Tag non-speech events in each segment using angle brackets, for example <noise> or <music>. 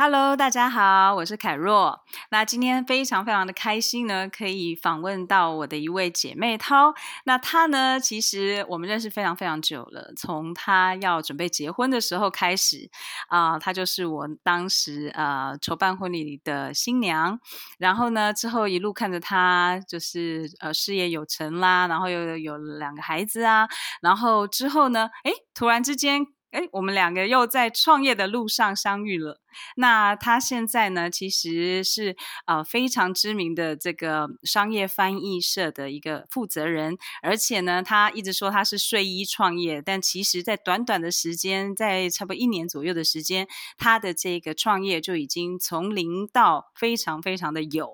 Hello，大家好，我是凯若。那今天非常非常的开心呢，可以访问到我的一位姐妹涛。那她呢，其实我们认识非常非常久了，从她要准备结婚的时候开始啊、她就是我当时呃筹办婚礼的新娘。然后呢，之后一路看着她就是呃事业有成啦，然后又，有两个孩子啊，然后之后呢，诶，突然之间，诶，我们两个又在创业的路上相遇了。那他现在呢，其实是呃非常知名的这个商业翻译社的一个负责人，而且呢，他一直说他是睡衣创业，但其实，在短短的时间，在差不多一年左右的时间，他的这个创业就已经从零到非常非常的有。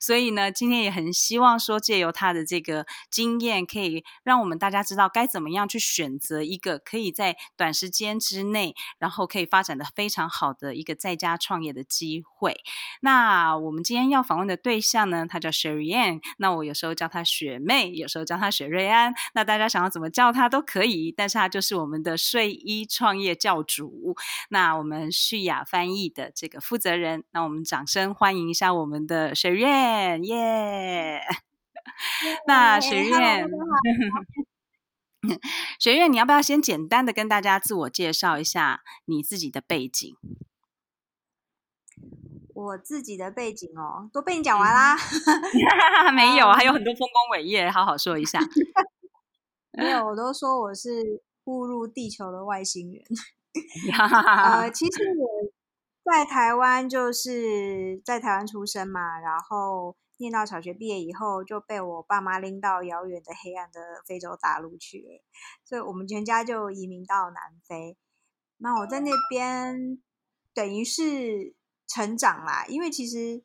所以呢，今天也很希望说，借由他的这个经验，可以让我们大家知道该怎么样去选择一个可以在短时间之内，然后可以发展的非常好的一个。在家创业的机会。那我们今天要访问的对象呢，她叫 Sherry Ann。那我有时候叫她雪妹，有时候叫她雪瑞安。那大家想要怎么叫她都可以，但是她就是我们的睡衣创业教主。那我们旭雅翻译的这个负责人，那我们掌声欢迎一下我们的 Sherry Ann，耶！那 Sherry Ann，<laughs> 雪月，你要不要先简单的跟大家自我介绍一下你自己的背景？我自己的背景哦，都被你讲完啦。<laughs> <laughs> 没有，还有很多丰功伟业，好好说一下。<laughs> 没有，我都说我是误入地球的外星人。呃，其实我在台湾就是在台湾出生嘛，然后念到小学毕业以后，就被我爸妈拎到遥远的黑暗的非洲大陆去了，所以我们全家就移民到南非。那我在那边等于是。成长啦，因为其实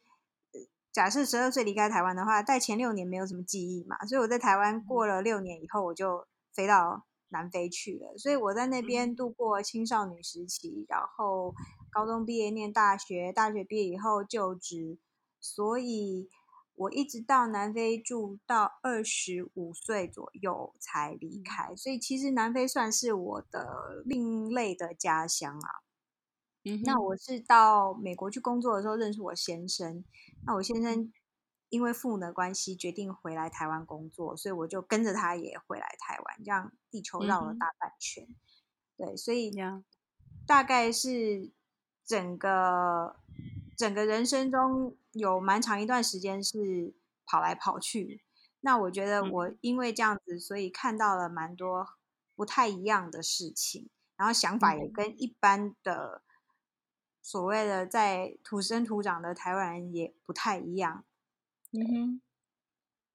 假设十二岁离开台湾的话，在前六年没有什么记忆嘛，所以我在台湾过了六年以后，我就飞到南非去了。所以我在那边度过青少女时期，然后高中毕业念大学，大学毕业以后就职，所以我一直到南非住到二十五岁左右才离开。所以其实南非算是我的另类的家乡啊。那我是到美国去工作的时候认识我先生，那我先生因为父母的关系决定回来台湾工作，所以我就跟着他也回来台湾，这样地球绕了大半圈。嗯、对，所以大概是整个整个人生中有蛮长一段时间是跑来跑去。那我觉得我因为这样子，所以看到了蛮多不太一样的事情，然后想法也跟一般的。所谓的在土生土长的台湾人也不太一样，嗯哼。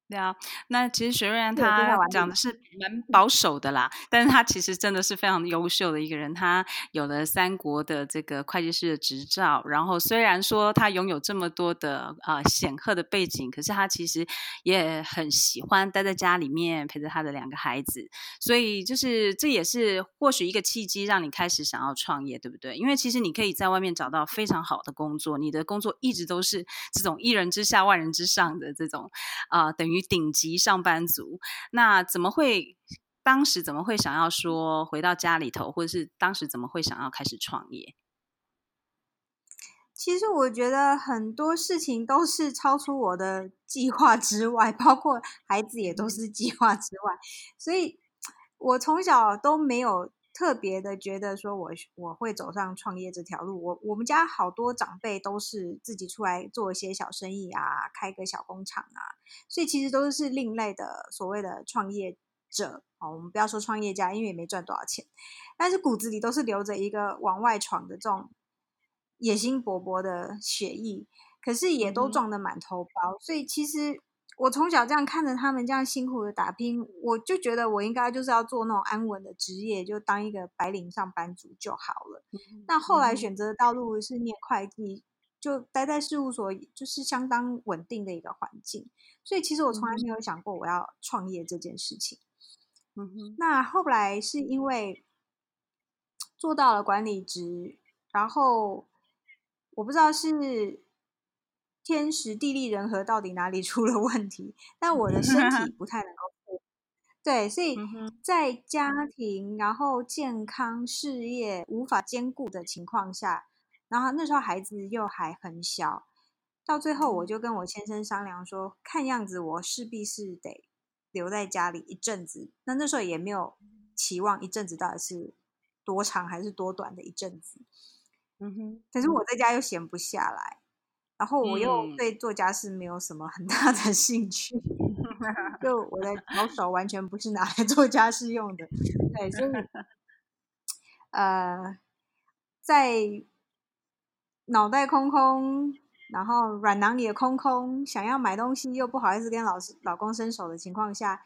对啊，那其实雪瑞安他讲的是蛮保守的啦，但是他其实真的是非常优秀的一个人。他有了三国的这个会计师的执照，然后虽然说他拥有这么多的啊、呃、显赫的背景，可是他其实也很喜欢待在家里面陪着他的两个孩子。所以就是这也是或许一个契机，让你开始想要创业，对不对？因为其实你可以在外面找到非常好的工作，你的工作一直都是这种一人之下万人之上的这种啊、呃，等于。顶级上班族，那怎么会？当时怎么会想要说回到家里头，或者是当时怎么会想要开始创业？其实我觉得很多事情都是超出我的计划之外，<laughs> 包括孩子也都是计划之外，所以我从小都没有。特别的觉得说我，我我会走上创业这条路。我我们家好多长辈都是自己出来做一些小生意啊，开个小工厂啊，所以其实都是另类的所谓的创业者。哦，我们不要说创业家，因为也没赚多少钱，但是骨子里都是留着一个往外闯的这种野心勃勃的血意，可是也都撞得满头包。嗯、所以其实。我从小这样看着他们这样辛苦的打拼，我就觉得我应该就是要做那种安稳的职业，就当一个白领上班族就好了。那、嗯、后来选择的道路是念会计，就待在事务所，就是相当稳定的一个环境。所以其实我从来没有想过我要创业这件事情。嗯哼。那后来是因为做到了管理职，然后我不知道是。天时地利人和到底哪里 <laughs> 出了问题？但我的身体不太能够，对，所以在家庭然后健康事业无法兼顾的情况下，然后那时候孩子又还很小，到最后我就跟我先生商量说，看样子我势必是得留在家里一阵子。那那时候也没有期望一阵子到底是多长还是多短的一阵子。嗯哼，可是我在家又闲不下来，然后我又对做家事没有什么很大的兴趣，嗯、<laughs> 就我的小手完全不是拿来做家事用的。对，所以呃，在脑袋空空，然后软囊里也空空，想要买东西又不好意思跟老师老公伸手的情况下，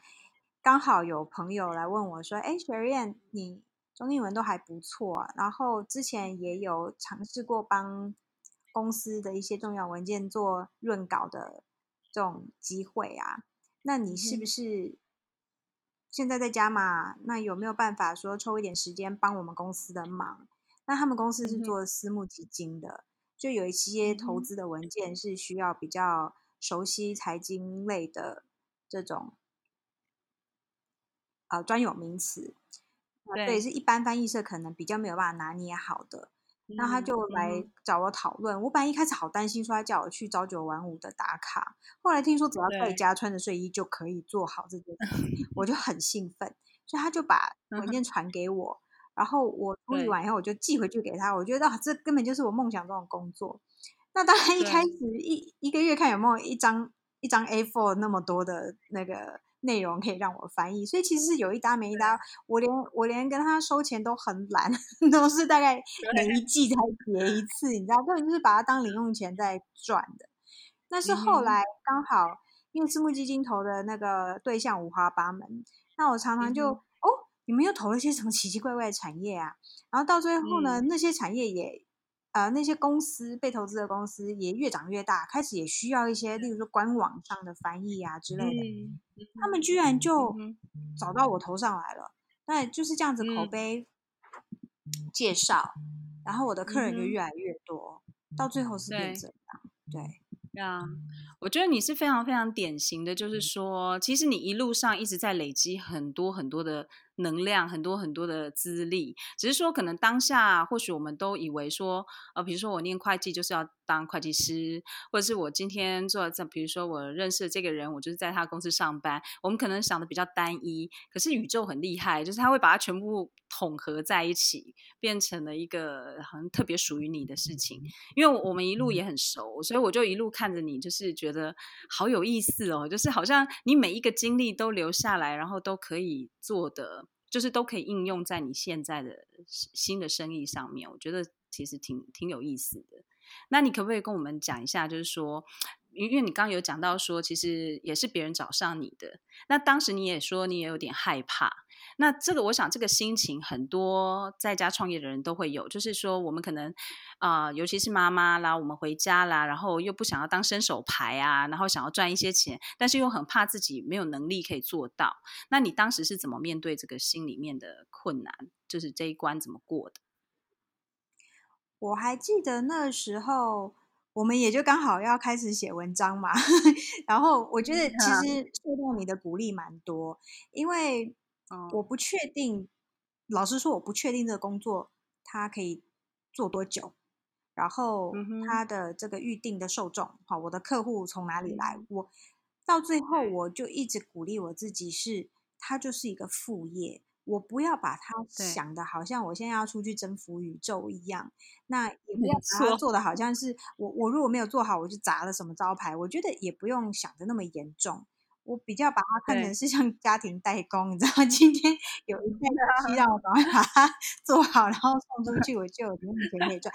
刚好有朋友来问我说：“哎，雪燕，你？”中英文都还不错啊，然后之前也有尝试过帮公司的一些重要文件做润稿的这种机会啊。那你是不是现在在家嘛？那有没有办法说抽一点时间帮我们公司的忙？那他们公司是做私募基金的，就有一些投资的文件是需要比较熟悉财经类的这种呃专有名词。对，对，是一般翻译社可能比较没有办法拿捏好的，那、嗯、他就来找我讨论。我本来一开始好担心，说他叫我去朝九晚五的打卡，后来听说只要在家穿着睡衣就可以做好这件事，我就 <laughs> 很兴奋，所以他就把文件传给我，然后我处理完以后我就寄回去给他。我觉得、啊、这根本就是我梦想中的工作。那当然一开始一一个月看有没有一张一张 A4 那么多的那个。内容可以让我翻译，所以其实是有一搭没一搭。我连我连跟他收钱都很懒，<laughs> 都是大概每一季才结一次，你知道，根本就是把它当零用钱在赚的。但是后来刚好因为私募基金投的那个对象五花八门，那我常常就、嗯、哦，你们又投了些什么奇奇怪怪的产业啊？然后到最后呢，嗯、那些产业也。呃，那些公司被投资的公司也越长越大，开始也需要一些，例如说官网上的翻译啊之类的。嗯、他们居然就找到我头上来了，那、嗯、就是这样子口碑介绍，嗯、然后我的客人就越来越多，嗯、到最后是变成这样，对。对啊，我觉得你是非常非常典型的，就是说，其实你一路上一直在累积很多很多的能量，很多很多的资历，只是说可能当下或许我们都以为说，呃，比如说我念会计就是要当会计师，或者是我今天做这，比如说我认识的这个人，我就是在他公司上班，我们可能想的比较单一，可是宇宙很厉害，就是他会把它全部统合在一起，变成了一个好像特别属于你的事情。因为我们一路也很熟，所以我就一路看着你，就是觉得好有意思哦，就是好像你每一个经历都留下来，然后都可以做的，就是都可以应用在你现在的新的生意上面。我觉得其实挺挺有意思的。那你可不可以跟我们讲一下，就是说，因为你刚刚有讲到说，其实也是别人找上你的，那当时你也说你也有点害怕。那这个，我想这个心情很多在家创业的人都会有，就是说我们可能啊、呃，尤其是妈妈啦，我们回家啦，然后又不想要当伸手牌啊，然后想要赚一些钱，但是又很怕自己没有能力可以做到。那你当时是怎么面对这个心里面的困难？就是这一关怎么过的？我还记得那时候，我们也就刚好要开始写文章嘛，<laughs> 然后我觉得其实受到你的鼓励蛮多，因为我不确定，老实说我不确定这个工作它可以做多久，然后他的这个预定的受众，好，我的客户从哪里来，我到最后我就一直鼓励我自己是，它就是一个副业。我不要把它想的好像我现在要出去征服宇宙一样，那也不要把它做的好。像是我我如果没有做好，我就砸了什么招牌。我觉得也不用想的那么严重，我比较把它看成是像家庭代工，你知道吗？<laughs> 今天有一件东西让我赶快把它做好，然后送出去，我就有零用钱可以赚。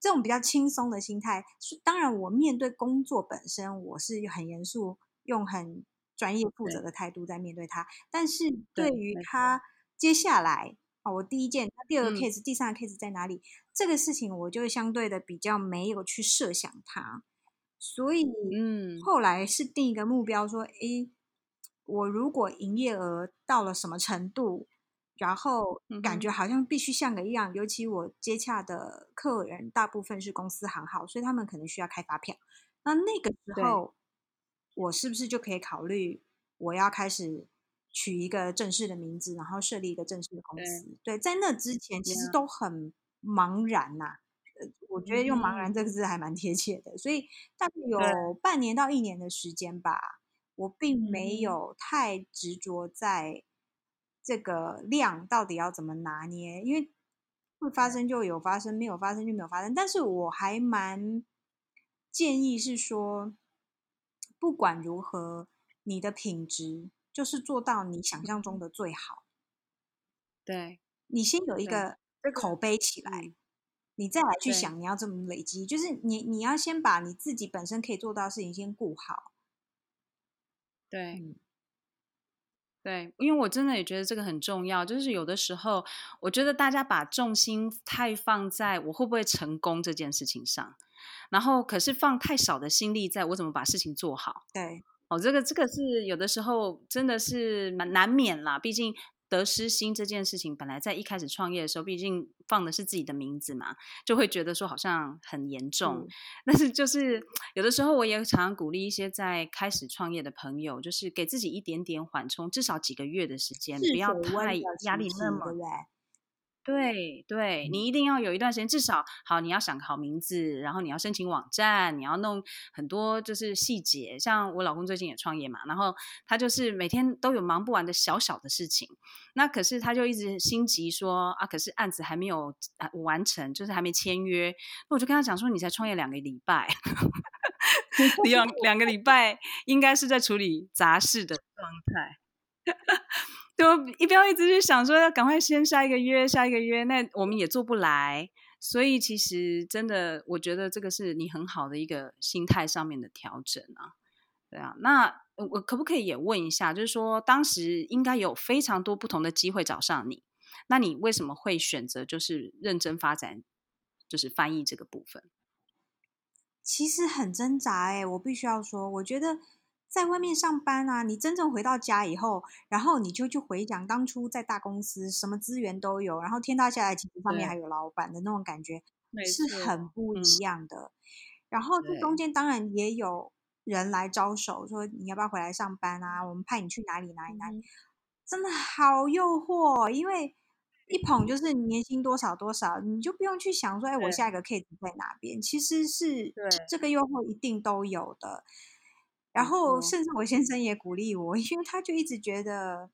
这种比较轻松的心态，当然我面对工作本身，我是很严肃，用很专业负责的态度在面对它。但是对于他。接下来啊，我第一件，他第二个 case，、嗯、第三个 case 在哪里？这个事情我就会相对的比较没有去设想它，所以嗯，后来是定一个目标，说，诶，我如果营业额到了什么程度，然后感觉好像必须像个一样，嗯、尤其我接洽的客人大部分是公司行号，所以他们可能需要开发票，那那个时候，我是不是就可以考虑我要开始？取一个正式的名字，然后设立一个正式的公司。对，对，在那之前其实都很茫然呐、啊。呃，我觉得用“茫然”这个字还蛮贴切的。所以大概有半年到一年的时间吧，我并没有太执着在这个量到底要怎么拿捏，因为会发生就有发生，没有发生就没有发生。但是我还蛮建议是说，不管如何，你的品质就是做到你想象中的最好。对，你先有一个口碑起来，嗯、你再来去想你要怎么累积，就是你你要先把你自己本身可以做到的事情先顾好。对，嗯、对，因为我真的也觉得这个很重要，就是有的时候我觉得大家把重心太放在我会不会成功这件事情上，然后可是放太少的心力在我怎么把事情做好。对，哦，这个这个是有的时候真的是蛮难免啦，毕竟。得失心这件事情，本来在一开始创业的时候，毕竟放的是自己的名字嘛，就会觉得说好像很严重。嗯、<laughs> 但是就是有的时候，我也常常鼓励一些在开始创业的朋友，就是给自己一点点缓冲，至少几个月的时间，不要太压力那么。对对，你一定要有一段时间，至少好，你要想好名字，然后你要申请网站，你要弄很多就是细节。像我老公最近也创业嘛，然后他就是每天都有忙不完的小小的事情，那可是他就一直心急说啊，可是案子还没有完成，就是还没签约。那我就跟他讲说，你才创业两个礼拜，<laughs> 两两个礼拜应该是在处理杂事的状态。就一不要一直去想说要赶快先下一个约，下一个约，那我们也做不来。所以其实真的，我觉得这个是你很好的一个心态上面的调整啊。对啊，那我可不可以也问一下，就是说当时应该有非常多不同的机会找上你，那你为什么会选择就是认真发展，就是翻译这个部分？其实很挣扎哎，我必须要说，我觉得。在外面上班啊，你真正回到家以后，然后你就去回想当初在大公司，什么资源都有，然后天塌下来，其实上面还有老板的那种感觉，是很不一样的。嗯、然后这中间当然也有人来招手，说你要不要回来上班啊？我们派你去哪里哪里哪里，真的好诱惑，因为一捧就是年薪多少多少，你就不用去想说，哎，我下一个 case 在哪边？其实是这个诱惑一定都有的。然后，甚至我先生也鼓励我，因为他就一直觉得，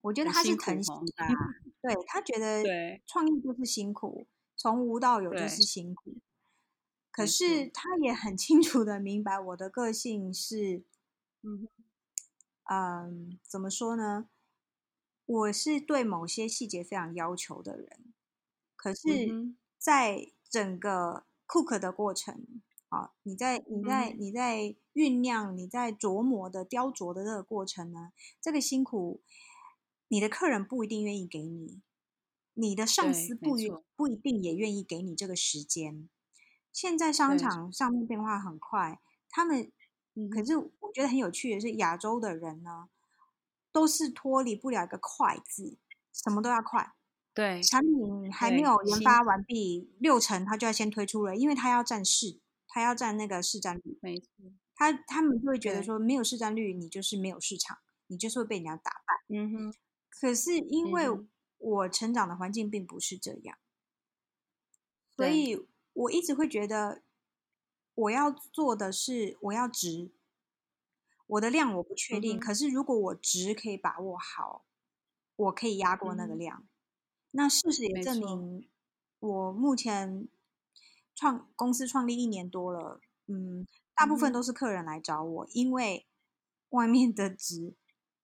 我觉得他是疼惜 <laughs> 的，对，他觉得创业就是辛苦，从无到有就是辛苦。可是他也很清楚的明白我的个性是，嗯，嗯，怎么说呢？我是对某些细节非常要求的人，可是在整个 cook 的过程。你在你在你在酝酿、你在琢磨的雕琢的这个过程呢，这个辛苦，你的客人不一定愿意给你，你的上司不一不一定也愿意给你这个时间。现在商场上面变化很快，他们，可是我觉得很有趣的是，亚洲的人呢，都是脱离不了一个快字，什么都要快。对，产品还没有研发完毕，六成他就要先推出了，因为他要占市。他要占那个市占率，没错。他他们就会觉得说，没有市占率，你就是没有市场，你就是会被人家打败。嗯哼。可是因为我成长的环境并不是这样，所以我一直会觉得，我要做的是我要值，我的量我不确定。可是如果我值可以把握好，我可以压过那个量。那事实也证明，我目前。创公司创立一年多了，嗯，大部分都是客人来找我，嗯、因为外面的值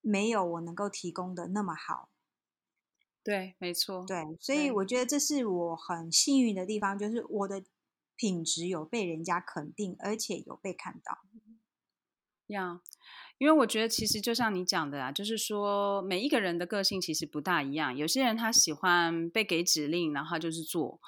没有我能够提供的那么好。对，没错。对，所以我觉得这是我很幸运的地方，就是我的品质有被人家肯定，而且有被看到。呀，因为我觉得其实就像你讲的啊，就是说每一个人的个性其实不大一样，有些人他喜欢被给指令，然后他就是做。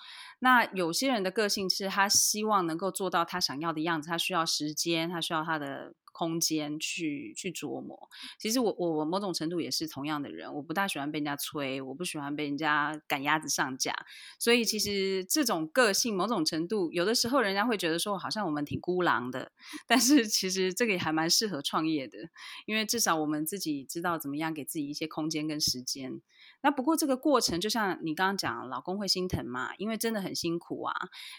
那有些人的个性是他希望能够做到他想要的样子，他需要时间，他需要他的空间去去琢磨。其实我我我某种程度也是同样的人，我不大喜欢被人家催，我不喜欢被人家赶鸭子上架。所以其实这种个性某种程度，有的时候人家会觉得说好像我们挺孤狼的，但是其实这个也还蛮适合创业的，因为至少我们自己知道怎么样给自己一些空间跟时间。那不过这个过程，就像你刚刚讲，老公会心疼嘛，因为真的很辛苦啊。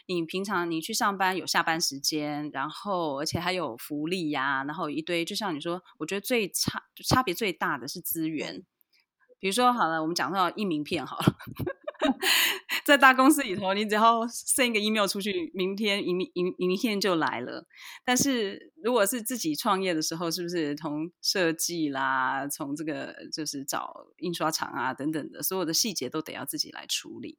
你平常你去上班有下班时间，然后而且还有福利呀、然后一堆，就像你说，我觉得最差差别最大的是资源。比如说，好了，我们讲到印名片好了。在大公司里头，你只要 send 一个 email 出去，明天一明一明天就来了。但是如果是自己创业的时候，是不是从设计啦，从这个就是找印刷厂啊等等的，所有的细节都得要自己来处理。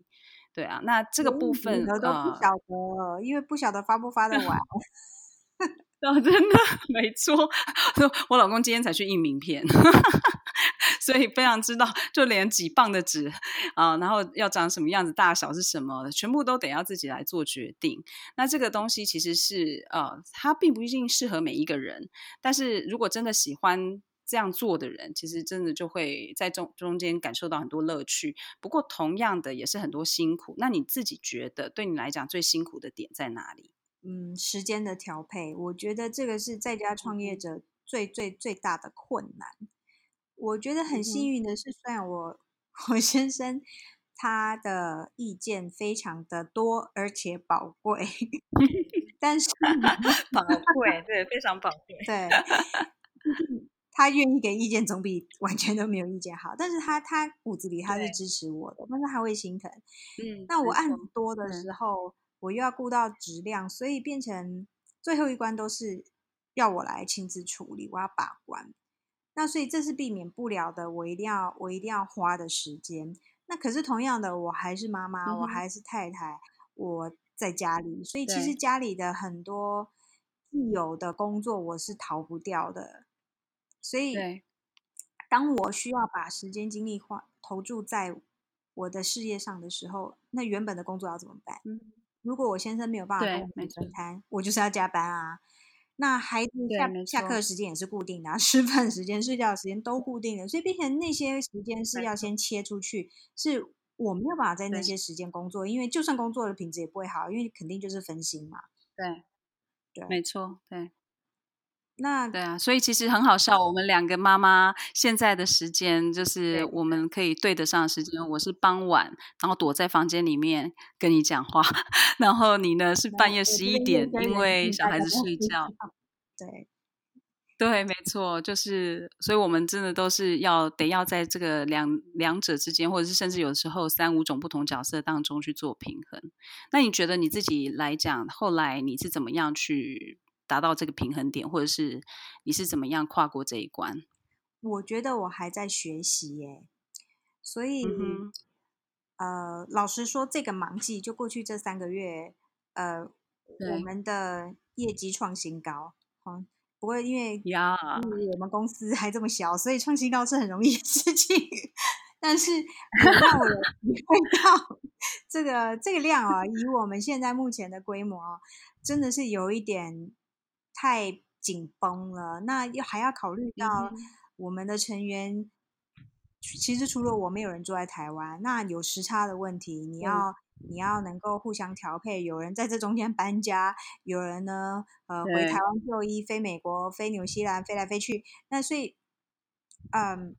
对啊，那这个部分我都不晓得，呃、因为不晓得发不发得完。<laughs> 哦，真的没错，<laughs> 我老公今天才去印名片。<laughs> 所以非常知道，就连几磅的纸啊，然后要长什么样子，大小是什么，全部都得要自己来做决定。那这个东西其实是呃，它并不一定适合每一个人。但是如果真的喜欢这样做的人，其实真的就会在中中间感受到很多乐趣。不过同样的也是很多辛苦。那你自己觉得对你来讲最辛苦的点在哪里？嗯，时间的调配，我觉得这个是在家创业者最最最大的困难。我觉得很幸运的是，虽然我我先生他的意见非常的多而且宝贵，<laughs> 但是 <laughs> 宝贵对非常宝贵，对，<laughs> 他愿意给意见总比完全都没有意见好。但是他他骨子里他是支持我的，但是他会心疼。嗯，那我案子多的时候，嗯，我又要顾到质量，所以变成最后一关都是要我来亲自处理，我要把关。那所以这是避免不了的，我一定要我一定要花的时间。那可是同样的，我还是妈妈，嗯、我还是太太，我在家里，所以其实家里的很多既有的工作我是逃不掉的。所以，当我需要把时间精力花投注在我的事业上的时候，那原本的工作要怎么办？嗯、如果我先生没有办法跟我分摊，我就是要加班啊。那孩子下下课时间也是固定的，啊，<laughs> 吃饭时间、睡觉时间都固定的，所以变成那些时间是要先切出去，是我没有办法在那些时间工作，因为就算工作的品质也不会好，因为肯定就是分心嘛。对，对，没错，对。那对啊，所以其实很好笑，我们两个妈妈现在的时间就是我们可以对得上的时间。我是傍晚，然后躲在房间里面跟你讲话，<laughs> 然后你呢是半夜十一点，因为小孩子睡觉。对，对，没错，就是，所以我们真的都是要得要在这个两两者之间，或者是甚至有时候三五种不同角色当中去做平衡。那你觉得你自己来讲，后来你是怎么样去？达到这个平衡点，或者是你是怎么样跨过这一关？我觉得我还在学习耶，所以、嗯、呃，老实说，这个忙季就过去这三个月，呃，我们的业绩创新高。嗯，不过因为呀，我们公司还这么小，所以创新高是很容易的事情。<laughs> 但是让我体会到这个这个量啊，以我们现在目前的规模啊，真的是有一点。太紧绷了，那要还要考虑到我们的成员，嗯、其实除了我，没有人住在台湾，那有时差的问题，你要、嗯、你要能够互相调配，有人在这中间搬家，有人呢，呃，回台湾就医，飞美国，飞纽西兰，飞来飞去，那所以，嗯，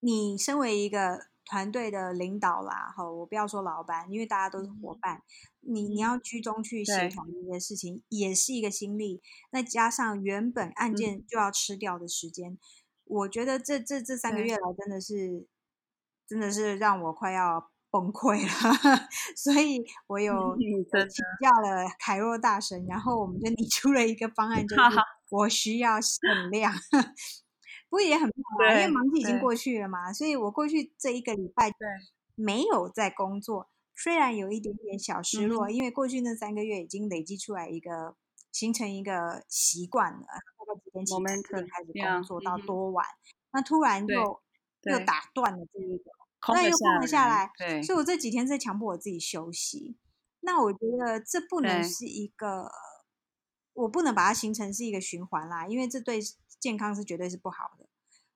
你身为一个。团队的领导啦，哈，我不要说老板，因为大家都是伙伴。你你要居中去协调这些事情，也是一个心力。那加上原本案件就要吃掉的时间，嗯、我觉得这这这三个月来真的是，真的是让我快要崩溃了。<laughs> 所以我 <laughs> 有请教了凯若大神，然后我们就拟出了一个方案，<laughs> 就是我需要限量。不过也很好，因为忙季已经过去了嘛，所以我过去这一个礼拜没有在工作，虽然有一点点小失落，嗯、因为过去那三个月已经累积出来一个，形成一个习惯了，大概几点起几点开始工作到多晚，嗯、那突然又又打断了这一个，那又放了下来，所以我。这几天在强迫我自己休息。那我觉得这不能是一个，我不能把它形成是一个循环啦，因为这对。健康是绝对是不好的，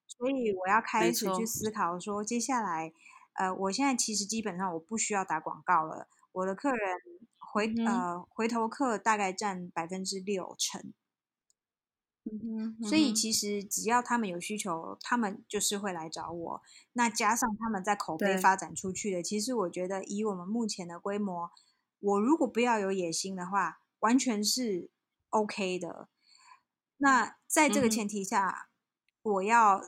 所以我要开始去思考说，接下来，呃，我现在其实基本上我不需要打广告了，我的客人回、嗯、呃回头客大概占百分之六成，所以其实只要他们有需求，他们就是会来找我。那加上他们在口碑发展出去的，其实我觉得以我们目前的规模，我如果不要有野心的话，完全是 OK 的。那在这个前提下，嗯、我要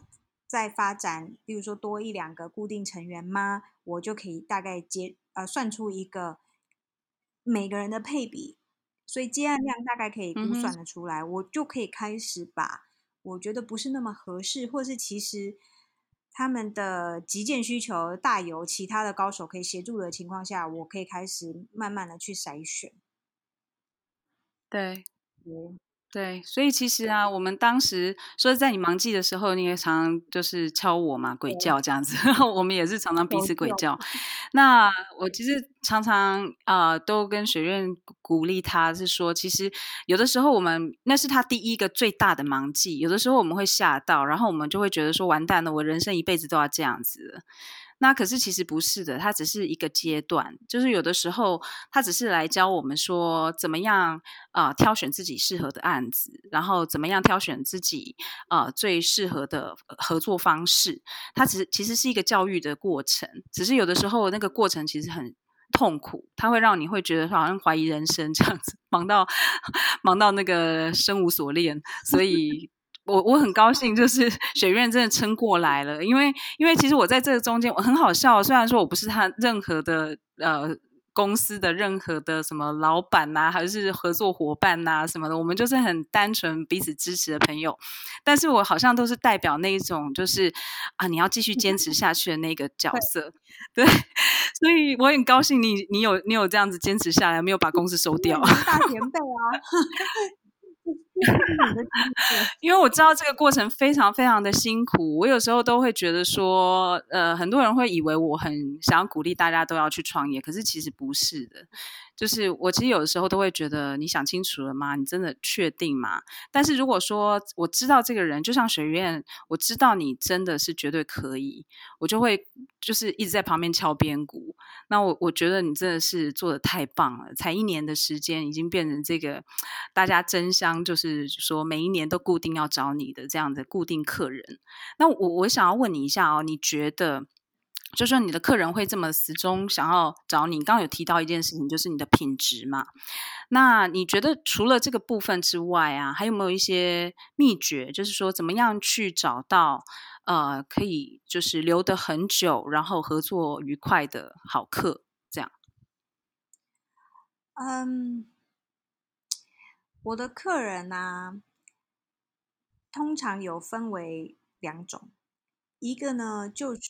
再发展，比如说多一两个固定成员吗？我就可以大概接呃算出一个每个人的配比。所以接案量大概可以估算的出来，嗯、我就可以开始把我觉得不是那么合适，或是其实他们的急件需求大有其他的高手可以协助的情况下，我可以开始慢慢的去筛选。对，嗯。对，所以其实啊，我们当时说在你忙季的时候，你也常常就是敲我嘛，鬼叫这样子。<laughs> 我们也是常常彼此鬼叫。<laughs> 那我其实常常啊、呃，都跟学院鼓励他，是说，其实有的时候我们那是他第一个最大的忙季，有的时候我们会吓到，然后我们就会觉得说，完蛋了，我人生一辈子都要这样子。那可是其实不是的，它只是一个阶段，就是有的时候它只是来教我们说怎么样啊、呃、挑选自己适合的案子，然后怎么样挑选自己啊、呃、最适合的合作方式。它只是其实是一个教育的过程，只是有的时候那个过程其实很痛苦，它会让你会觉得好像怀疑人生这样子，忙到 <laughs> 忙到那个生无所恋，所 <laughs> 以。我我很高兴，就是 <laughs> 学院真的撑过来了，因为因为其实我在这个中间，我很好笑。虽然说我不是他任何的呃公司的任何的什么老板呐、啊，还是合作伙伴呐、啊、什么的，我们就是很单纯彼此支持的朋友。但是我好像都是代表那一种，就是啊，你要继续坚持下去的那个角色。对，对，<laughs> 所以我很高兴你你有你有这样子坚持下来，没有把公司收掉。大前辈啊！<laughs> <laughs> 因为我知道这个过程非常非常的辛苦，我有时候都会觉得说，呃，很多人会以为我很想要鼓励大家都要去创业，可是其实不是的。就是我其实有的时候都会觉得，你想清楚了吗？你真的确定吗？但是如果说我知道这个人，就像学院，我知道你真的是绝对可以，我就会就是一直在旁边敲边鼓。那我我觉得你真的是做的太棒了，才一年的时间，已经变成这个大家争相就是说每一年都固定要找你的这样的固定客人。那我我想要问你一下哦，你觉得？就说你的客人会这么始终想要找你，刚刚有提到一件事情，就是你的品质嘛。那你觉得除了这个部分之外啊，还有没有一些秘诀？就是说怎么样去找到呃可以就是留得很久，然后合作愉快的好客？这样。嗯，我的客人呢、通常有分为两种。一个呢，就是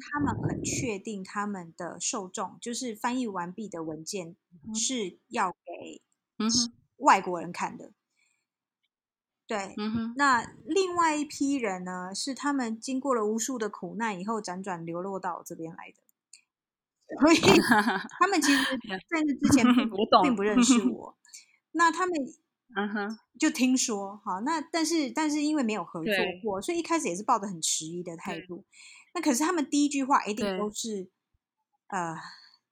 他们很确定他们的受众，嗯、就是翻译完毕的文件是要给外国人看的。对，嗯、那另外一批人呢，是他们经过了无数的苦难以后，辗转流落到我这边来的。所以 <laughs> 他们其实在这之前并不，并不认识 <laughs> 我。那他们。嗯哼，就听说好，那但是但是因为没有合作过，所以一开始也是抱着很迟疑的态度。那可是他们第一句话一定都是，呃，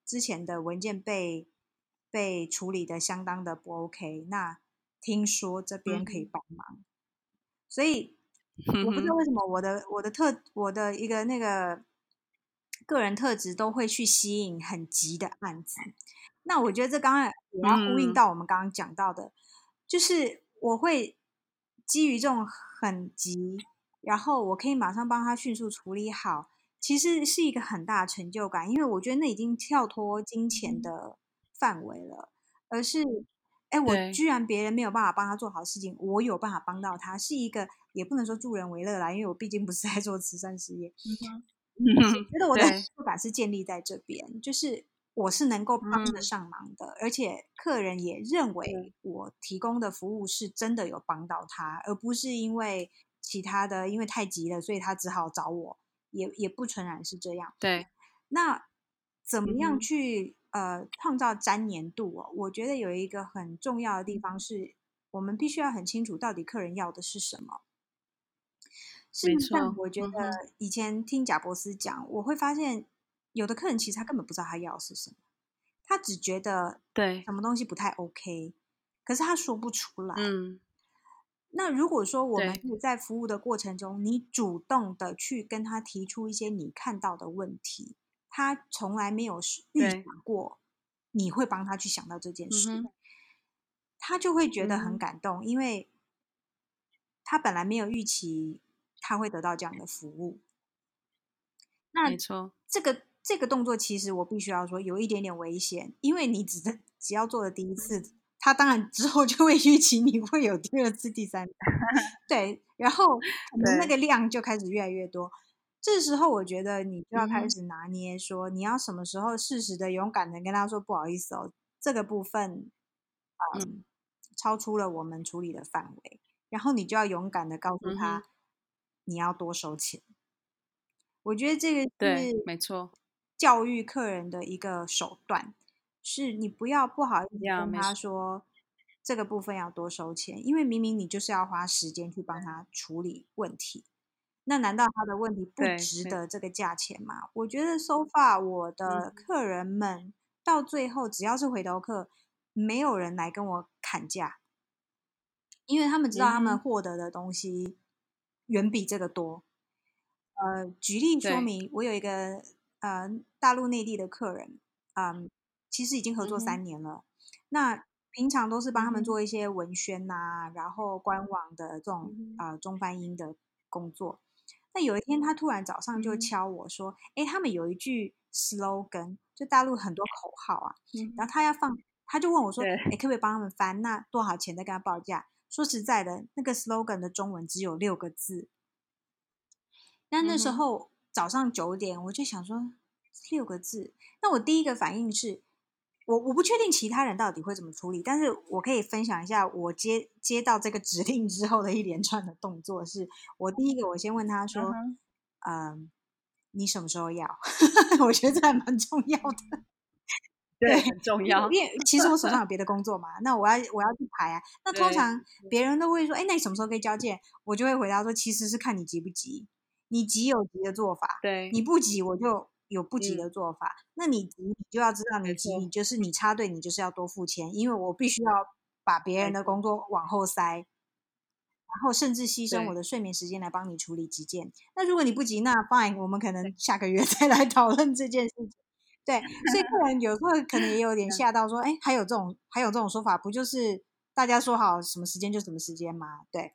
之前的文件被被处理的相当的不 OK。那听说这边可以帮忙，嗯、所以 <laughs> 我不知道为什么我的我的特我的一个那个个人特质都会去吸引很急的案子。那我觉得这刚刚也要呼应到我们刚刚讲到的。嗯就是我会基于这种很急，然后我可以马上帮他迅速处理好，其实是一个很大的成就感，因为我觉得那已经跳脱金钱的范围了，而是，哎，我居然别人没有办法帮他做好事情，我有办法帮到他，是一个也不能说助人为乐啦，因为我毕竟不是在做慈善事业，嗯，我 <laughs> 觉得我的成就感是建立在这边，就是。我是能够帮得上忙的，嗯，而且客人也认为我提供的服务是真的有帮到他，而不是因为其他的，因为太急了，所以他只好找我，也也不纯然是这样。对，那怎么样去，嗯，呃创造粘黏度哦？我觉得有一个很重要的地方是，我们必须要很清楚到底客人要的是什么。事实上，我觉得以前听贾博斯讲，我会发现。有的客人其实他根本不知道他要的是什么，他只觉得对。什么东西不太 OK，可是他说不出来。嗯，那如果说我们在服务的过程中，你主动的去跟他提出一些你看到的问题，他从来没有预想过你会帮他去想到这件事，他就会觉得很感动，因为他本来没有预期他会得到这样的服务。那没错，这个这个动作其实我必须要说有一点点危险，因为你只只要做了第一次。他当然之后就会预期你会有第二次、第三次，<laughs> 对，然后可能那个量就开始越来越多。这时候我觉得你就要开始拿捏说，说、嗯、你要什么时候适时的、勇敢的跟他说不好意思哦，这个部分嗯，嗯超出了我们处理的范围，然后你就要勇敢的告诉他、嗯、你要多收钱。我觉得这个是对，没错，教育客人的一个手段。是你不要不好意思跟他说这个部分要多收钱，因为明明你就是要花时间去帮他处理问题，那难道他的问题不值得这个价钱吗？我觉得 so far 我的客人们到最后只要是回头客，没有人来跟我砍价，因为他们知道他们获得的东西远比这个多。呃，举例说明，我有一个呃大陆内地的客人，嗯。其实已经合作三年了，嗯、那平常都是帮他们做一些文宣呐、啊，然后官网的这种呃中翻英的工作。那有一天，他突然早上就敲我说：“哎，他们有一句 slogan，就大陆很多口号啊，然后他要放，他就问我说：‘哎，可不可以帮他们翻？那多少钱再跟他报价？’说实在的，那个 slogan 的中文只有六个字。但那时候早上九点，我就想说六个字，那我第一个反应是。我我不确定其他人到底会怎么处理，但是我可以分享一下我接接到这个指令之后的一连串的动作是。我第一个，我先问他说：“嗯、呃，你什么时候要？” <laughs> 我觉得这还蛮重要的，对，很重要。因为其实我手上有别的工作嘛，那我要我要去排啊。那通常别人都会说：“哎，那你什么时候可以交件？”我就会回答说：“其实是看你急不急，你急有急的做法，对，你不急我就。”有不急的做法，嗯、那你急，你就要知道你急，你就是你插队，你就是要多付钱，因为我必须要把别人的工作往后塞，然后甚至牺牲我的睡眠时间来帮你处理急件。那如果你不急，那 <laughs> fine，我们可能下个月 <laughs> 再来讨论这件事情。对，所以客人有时候可能也有点 <laughs> 吓到，说，哎，还有这种还有这种说法，不就是大家说好什么时间就什么时间吗？对。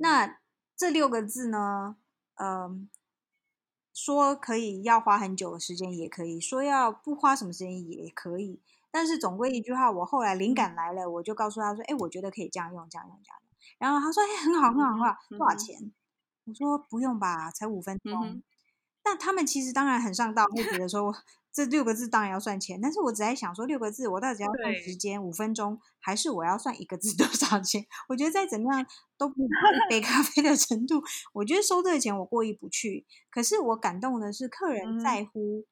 那这六个字呢？嗯。说可以要花很久的时间，也可以说要不花什么时间也可以。但是总归一句话，我后来灵感来了，我就告诉他说：“哎，我觉得可以这样用，这样用，这样用。”然后他说：“哎，很好，很好，很好，多少钱？”嗯、我说：“不用吧，才五分钟。嗯”那他们其实当然很上道，会觉得说。这六个字当然要算钱，但是我只在想说，六个字我到底要算时间五分钟，还是我要算一个字多少钱？<laughs> 我觉得再怎么样都不比一杯咖啡的程度。我觉得收这个钱我过意不去，可是我感动的是客人在乎，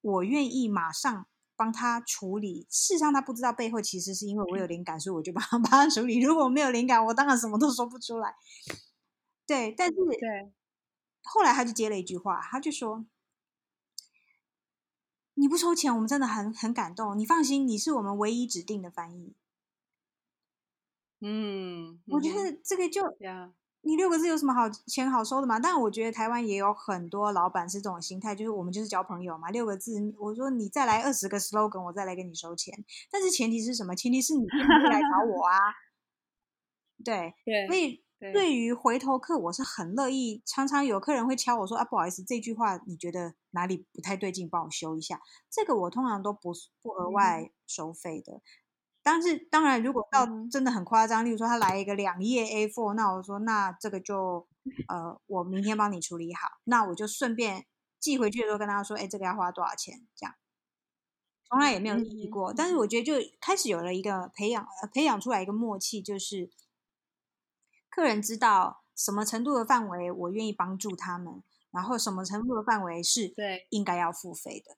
我愿意马上帮他处理。事实上他不知道背后其实是因为我有灵感，所以我就帮他 <laughs> 帮他处理。如果没有灵感，我当然什么都说不出来。对，但是对，后来他就接了一句话，他就说。你不收钱，我们真的很很感动。你放心，你是我们唯一指定的翻译。嗯，我觉得这个就.你六个字有什么好钱好收的嘛？但我觉得台湾也有很多老板是这种心态，就是我们就是交朋友嘛，六个字，我说你再来二十个 slogan，我再来跟你收钱。但是前提是什么？前提是你愿意来找我啊。对 <laughs> 对，所以。对于回头客，我是很乐意。常常有客人会敲我说：“啊，不好意思，这句话你觉得哪里不太对劲，帮我修一下。”这个我通常都不不额外收费的。但是当然，如果到真的很夸张，例如说他来一个两页 A4，那我说那这个就呃，我明天帮你处理好。那我就顺便寄回去的时候跟他说：“哎，这个要花多少钱？”这样从来也没有异议过。但是我觉得就开始有了一个培养，培养出来一个默契，就是。客人知道什么程度的范围，我愿意帮助他们，然后什么程度的范围是应该要付费的。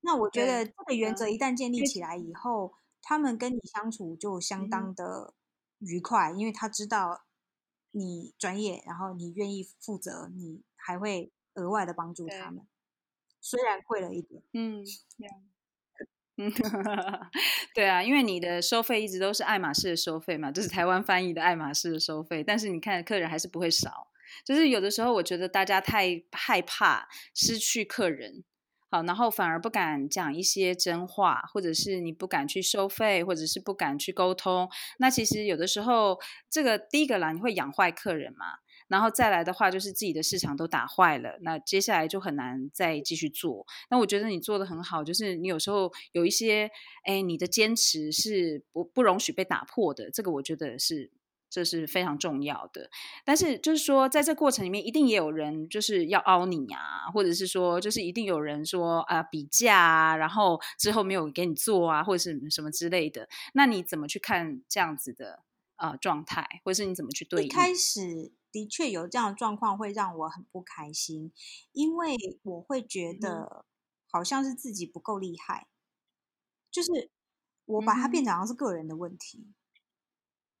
那我觉得这个原则一旦建立起来以后，他们跟你相处就相当的愉快，因为他知道你专业，然后你愿意负责，你还会额外的帮助他们，虽然贵了一点。嗯，<laughs> 对啊，因为你的收费一直都是爱马仕的收费嘛，这、就是台湾翻译的爱马仕的收费，但是你看客人还是不会少，就是有的时候我觉得大家太害怕失去客人。好，然后反而不敢讲一些真话，或者是你不敢去收费，或者是不敢去沟通。那其实有的时候，这个第一个啦，你会养坏客人嘛。然后再来的话，就是自己的市场都打坏了，那接下来就很难再继续做。那我觉得你做的很好，就是你有时候有一些，哎，你的坚持是不不容许被打破的。这个我觉得是。这是非常重要的，但是就是说，在这过程里面，一定也有人就是要凹你啊，或者是说，就是一定有人说啊比价啊，然后之后没有给你做啊，或者是什么之类的。那你怎么去看这样子的呃状态，或是你怎么去对应？一开始的确有这样的状况，会让我很不开心，因为我会觉得好像是自己不够厉害，就是我把它变成好像是个人的问题，嗯、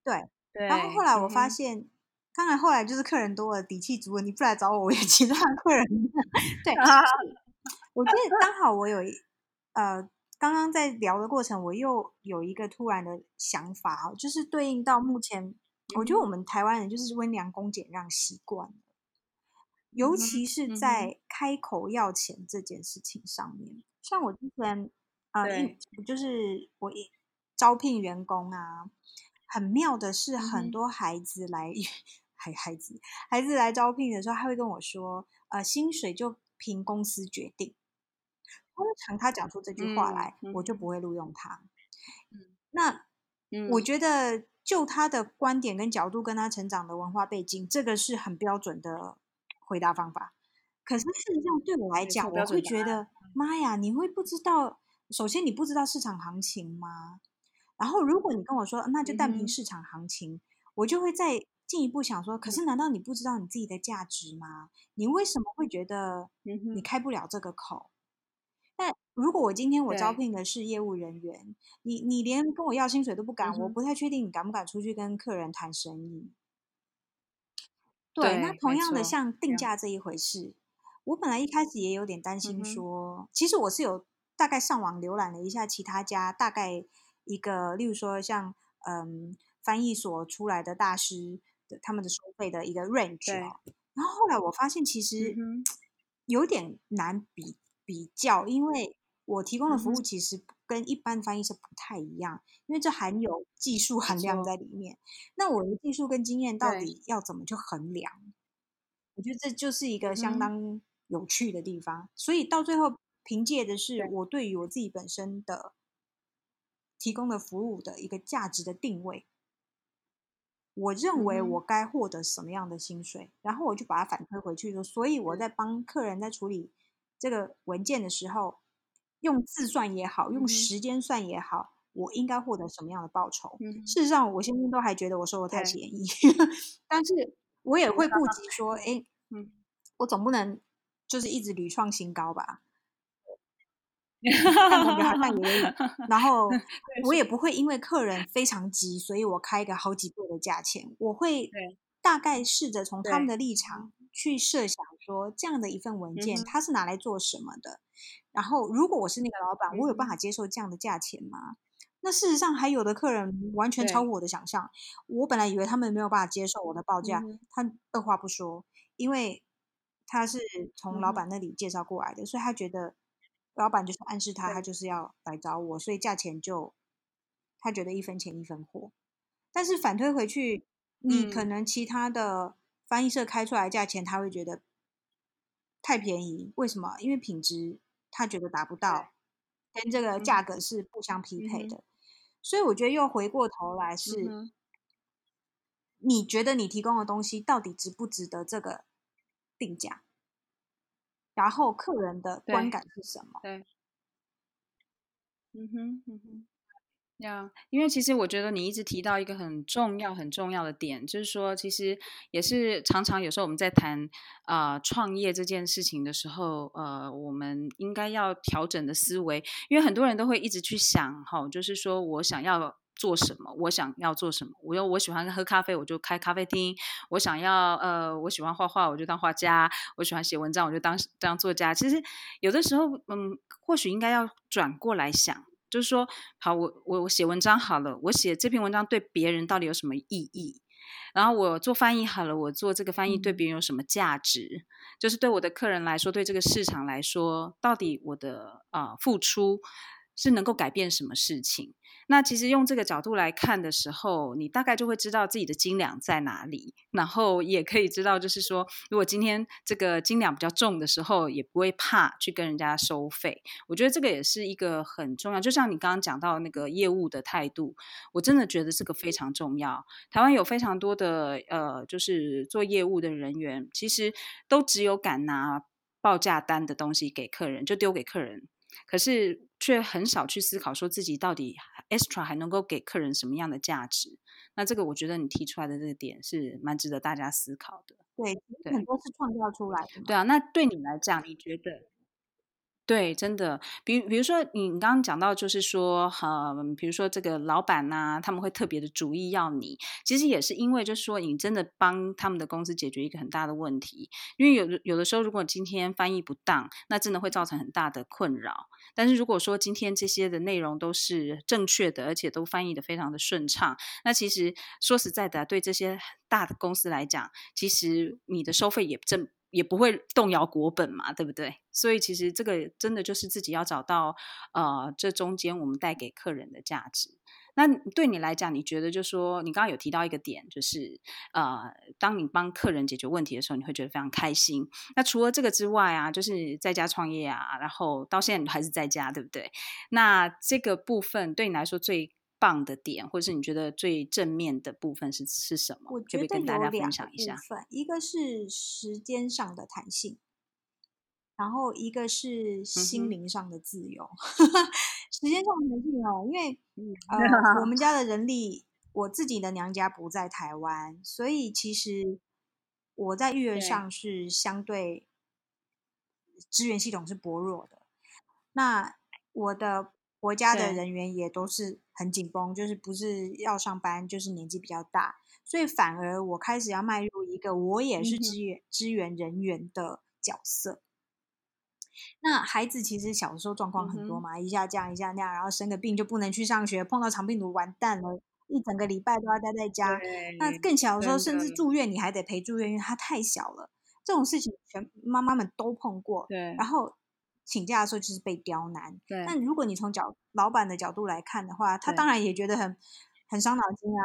对。对，然后后来我发现，嗯、当然后来就是客人多了，底气足了，你不来找我，我也其他客人。<laughs> <laughs> 对，我觉得刚好我有一呃，刚刚在聊的过程，我又有一个突然的想法哦，就是对应到目前，我觉得我们台湾人就是温良恭俭让习惯了，尤其是在开口要钱这件事情上面。像我之前呃，就是我一招聘员工啊。很妙的是，很多孩子来，<laughs> 孩、嗯、孩子孩子来招聘的时候，他会跟我说：“呃，薪水就凭公司决定。”通常他讲出这句话来，嗯、我就不会录用他。嗯、那、嗯、我觉得，就他的观点跟角度，跟他成长的文化背景，这个是很标准的回答方法。可是事实上，对我来讲，我会觉得，妈呀，你会不知道？首先，你不知道市场行情吗？然后，如果你跟我说，那就但凭市场行情，嗯、我就会再进一步想说，可是难道你不知道你自己的价值吗？你为什么会觉得你开不了这个口？那、嗯、如果我今天我招聘的是业务人员，你你连跟我要薪水都不敢，嗯、我不太确定你敢不敢出去跟客人谈生意。对，对那同样的像定价这一回事，我本来一开始也有点担心说，说、嗯、其实我是有大概上网浏览了一下其他家，大概。一个，例如说像嗯翻译所出来的大师的他们的收费的一个 range，然后后来我发现其实有点难比比较，因为我提供的服务其实跟一般翻译是不太一样，因为这含有技术含量在里面。那我的技术跟经验到底要怎么去衡量？我觉得这就是一个相当有趣的地方。所以到最后凭借的是我对于我自己本身的。提供的服务的一个价值的定位，我认为我该获得什么样的薪水，嗯、然后我就把它反推回去说，所以我在帮客人在处理这个文件的时候，用字算也好，用时间算也好，嗯、我应该获得什么样的报酬？嗯、事实上，我现在都还觉得我收的太便宜，<laughs> 但是我也会顾及说，哎，嗯，我总不能就是一直屡创新高吧。看感觉好像也有，<laughs> 然后我也不会因为客人非常急，所以我开一个好几倍的价钱。我会大概试着从他们的。立场去设想，说这样的一份文件它是拿来做什么的。然后，如果我是那个老板，我有办法接受这样的价钱吗？那事实上，还有的客人完全超乎我的想象。我本来以为他们没有办法接受我的报价，他二话不说，因为他是从老板那里介绍过来的，所以他觉得。老板就是暗示他，他就是要来找我，所以价钱就他觉得一分钱一分货。但是反推回去，你可能其他的翻译社开出来的价钱，他会觉得太便宜。为什么？因为品质他觉得达不到，跟这个价格是不相匹配的。所以我觉得又回过头来是，你觉得你提供的东西到底值不值得这个定价？然后客人的观感是什么？对，对，嗯哼，嗯哼，呀，因为其实我觉得你一直提到一个很重要、很重要的点，就是说，其实也是常常有时候我们在谈啊、创业这件事情的时候，呃，我们应该要调整的思维，因为很多人都会一直去想，哈，就是说我想要。做什么？我想要做什么？我要我喜欢喝咖啡，我就开咖啡厅。我想要呃，我喜欢画画，我就当画家。我喜欢写文章，我就当当作家。其实有的时候，嗯，或许应该要转过来想，就是说，好，我我我写文章好了，我写这篇文章对别人到底有什么意义？然后我做翻译好了，我做这个翻译对别人有什么价值？就是对我的客人来说，对这个市场来说，到底我的啊、呃、付出是能够改变什么事情？那其实用这个角度来看的时候，你大概就会知道自己的斤两在哪里，然后也可以知道，就是说，如果今天这个斤两比较重的时候，也不会怕去跟人家收费。我觉得这个也是一个很重要，就像你刚刚讲到那个业务的态度，我真的觉得这个非常重要。台湾有非常多的呃，就是做业务的人员，其实都只有敢拿报价单的东西给客人，就丢给客人。可是却很少去思考，说自己到底 extra 还能够给客人什么样的价值？那这个我觉得你提出来的这个点是蛮值得大家思考的。对，很多是创造出来的。对啊，那对你来讲，你觉得？对，真的，比比如说你刚刚讲到，就是说，呃，比如说这个老板呐、他们会特别的主意要你，其实也是因为，就是说，你真的帮他们的公司解决一个很大的问题。因为有有的时候，如果今天翻译不当，那真的会造成很大的困扰。但是如果说今天这些的内容都是正确的，而且都翻译得非常的顺畅，那其实说实在的，对这些大的公司来讲，其实你的收费也正。也不会动摇国本嘛，对不对？所以其实这个真的就是自己要找到，呃，这中间我们带给客人的价值。那对你来讲，你觉得就说，你刚刚有提到一个点，就是呃，当你帮客人解决问题的时候，你会觉得非常开心。那除了这个之外啊，就是在家创业啊，然后到现在你还是在家，对不对？那这个部分对你来说最棒的点，或者是你觉得最正面的部分是是什么？我觉得有两个部分，一个是时间上的弹性，然后一个是心灵上的自由。嗯、<laughs> 时间上的弹性哦，因为、呃、我们家的人力，我自己的娘家不在台湾，所以其实我在育儿上是相对资源系统是薄弱的。那我的。国家的人员也都是很紧绷，就是不是要上班，就是年纪比较大，所以反而我开始要迈入一个我也是支援支援人员的角色。那孩子其实小时候状况很多嘛，一下这样一下那样，然后生个病就不能去上学，碰到肠病毒完蛋了，一整个礼拜都要待在家。那更小的时候甚至住院，你还得陪住院，因为他太小了。这种事情全妈妈们都碰过。对，然后。请假的时候就是被刁难，对。但如果你从角老板的角度来看的话，他当然也觉得很很伤脑筋啊。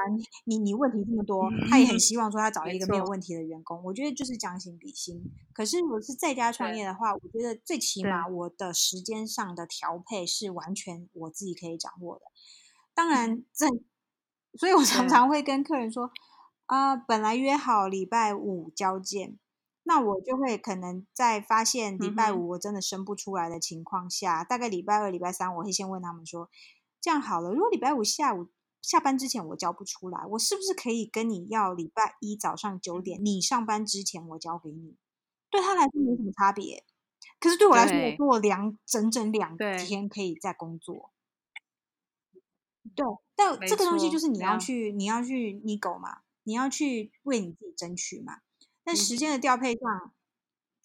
你你问题这么多，嗯，他也很希望说他找 <laughs> 一个没有问题的员工。我觉得就是将心比心。可是我是在家创业的话，我觉得最起码我的时间上的调配是完全我自己可以掌握的。当然这，所以我常常会跟客人说啊，呃，本来约好礼拜五交件。那我就会可能在发现礼拜五我真的生不出来的情况下，嗯、大概礼拜二、礼拜三，我会先问他们说：“这样好了，如果礼拜五下午下班之前我交不出来，我是不是可以跟你要礼拜一早上九点你上班之前我交给你？”对他来说没什么差别，可是对我来说，我做两整整两天可以在工作。对，但这个东西就是你要去，你要去你狗嘛，你要去为你自己争取嘛。但时间的调配上，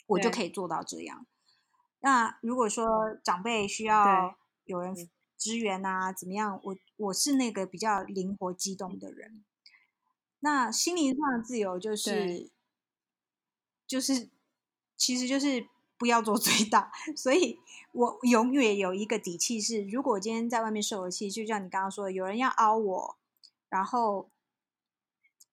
我就可以做到这样。那如果说长辈需要有人支援啊，怎么样？我我是那个比较灵活机动的人。那心灵上的自由就是，就是，其实就是不要做最大。<laughs> 所以我永远有一个底气是，如果今天在外面受了气，就像你刚刚说的，有人要凹我，然后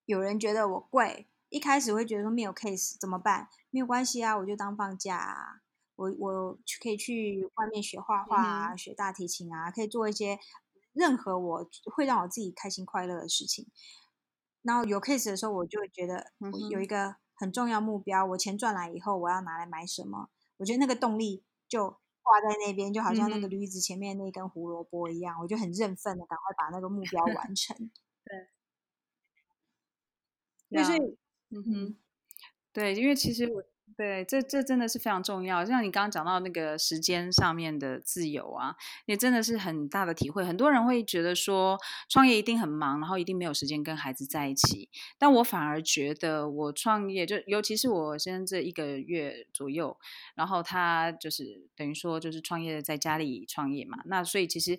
有人觉得我贵。一开始会觉得说没有 case 怎么办？没有关系啊，我就当放假啊。我我可以去外面学画画啊，嗯，学大提琴啊，可以做一些任何我会让我自己开心快乐的事情。然后有 case 的时候，我就会觉得我有一个很重要目标，我钱赚来以后，我要拿来买什么？我觉得那个动力就挂在那边，就好像那个驴子前面那根胡萝卜一样，我就很认份的赶快把那个目标完成。<laughs> 对，就是。嗯哼，对，因为其实我对这这真的是非常重要。像你刚刚讲到那个时间上面的自由啊，也真的是很大的体会。很多人会觉得说创业一定很忙，然后一定没有时间跟孩子在一起。但我反而觉得我创业就，尤其是我现在这一个月左右，然后他就是等于说就是创业在家里创业嘛。那所以其实。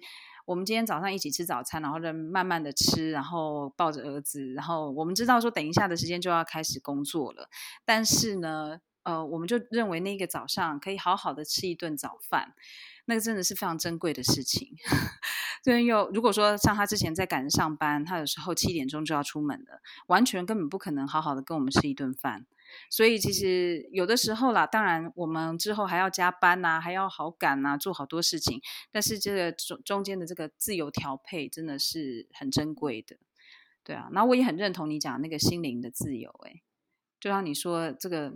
我们今天早上一起吃早餐，然后就慢慢的吃，然后抱着儿子，然后我们知道说等一下的时间就要开始工作了，但是呢，呃，我们就认为那个早上可以好好的吃一顿早饭，那个真的是非常珍贵的事情。<laughs> 对，又如果说像他之前在赶着上班，他有时候七点钟就要出门了，完全根本不可能好好的跟我们吃一顿饭。所以其实有的时候啦，当然我们之后还要加班呐、啊，还要好赶呐、啊，做好多事情。但是这个中中间的这个自由调配真的是很珍贵的，对啊。然后我也很认同你讲那个心灵的自由，诶，就像你说这个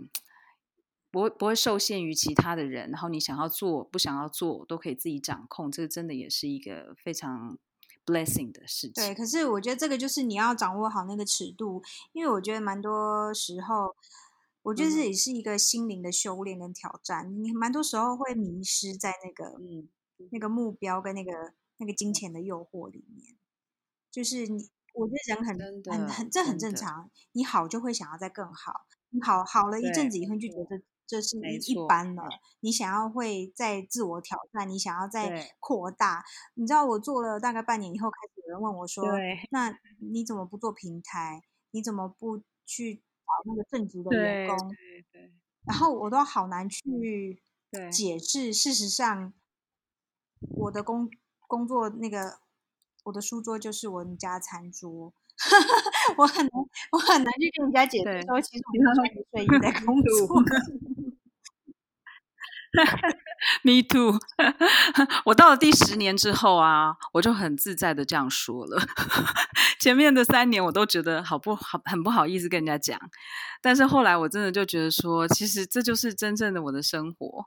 不会不会受限于其他的人，然后你想要做不想要做都可以自己掌控，这个真的也是一个非常 blessing 的事情。对，可是我觉得这个就是你要掌握好那个尺度，因为我觉得蛮多时候。我觉得这也是一个心灵的修炼跟挑战，嗯、你蛮多时候会迷失在那个、嗯、那个目标跟那个那个金钱的诱惑里面。就是你，我觉得人很很很，这很正常。你好就会想要再更好，你好好了一阵子以后就觉得这是一般了。你想要会再自我挑战，你想要再扩大。你知道我做了大概半年以后，开始有人问我说：“那你怎么不做平台？你怎么不去？”那个正职的员工，对对对，然后我都好难去 <laughs> 解释。事实上，我的工工作那个我的书桌就是我们家餐桌，<laughs> 我很难我很难去跟人家解释说，其实我穿着睡衣在工作。<laughs> <laughs> Me too。<laughs> 我到了第十年之后啊，我就很自在的这样说了。<laughs> 前面的三年我都觉得好不好，很不好意思跟人家讲。但是后来我真的就觉得说，其实这就是真正的我的生活。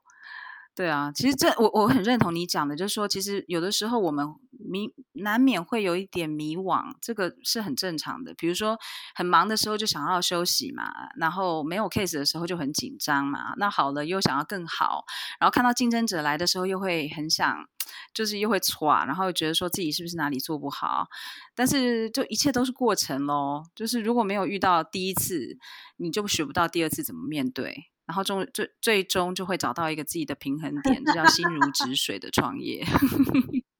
对啊，其实这我我很认同你讲的，就是说，其实有的时候我们迷难免会有一点迷惘，这个是很正常的。比如说很忙的时候就想要休息嘛，然后没有 case 的时候就很紧张嘛，那好了又想要更好，然后看到竞争者来的时候又会很想，就是又会喘，然后觉得说自己是不是哪里做不好，但是就一切都是过程咯，就是如果没有遇到第一次，你就学不到第二次怎么面对。然后终最最终就会找到一个自己的平衡点，这叫心如止水的创业，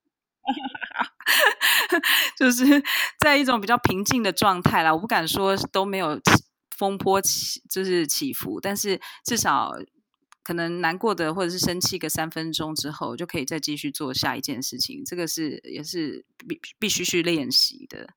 <laughs> 就是在一种比较平静的状态啦。我不敢说都没有风波起，就是起伏，但是至少可能难过的或者是生气个三分钟之后，就可以再继续做下一件事情。这个是也是必必须去练习的。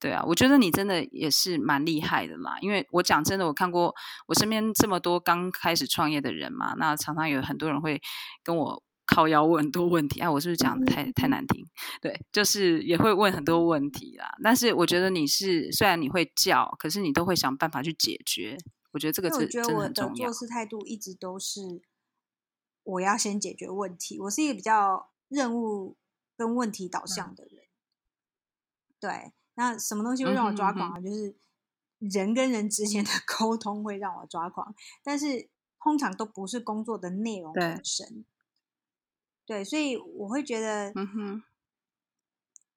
对啊，我觉得你真的也是蛮厉害的嘛，因为我讲真的，我看过我身边这么多刚开始创业的人嘛，那常常有很多人会跟我靠腰问很多问题，啊，我是不是讲的太太难听？对，就是也会问很多问题啦。但是我觉得你是虽然你会叫，可是你都会想办法去解决。我觉得这个真真的很重要。我觉得我的做事态度一直都是我要先解决问题，我是一个比较任务跟问题导向的人，嗯、对。那什么东西会让我抓狂啊？嗯、哼哼就是人跟人之间的 <laughs> 沟通会让我抓狂，但是通常都不是工作的内容本身。对，对，所以我会觉得，嗯哼，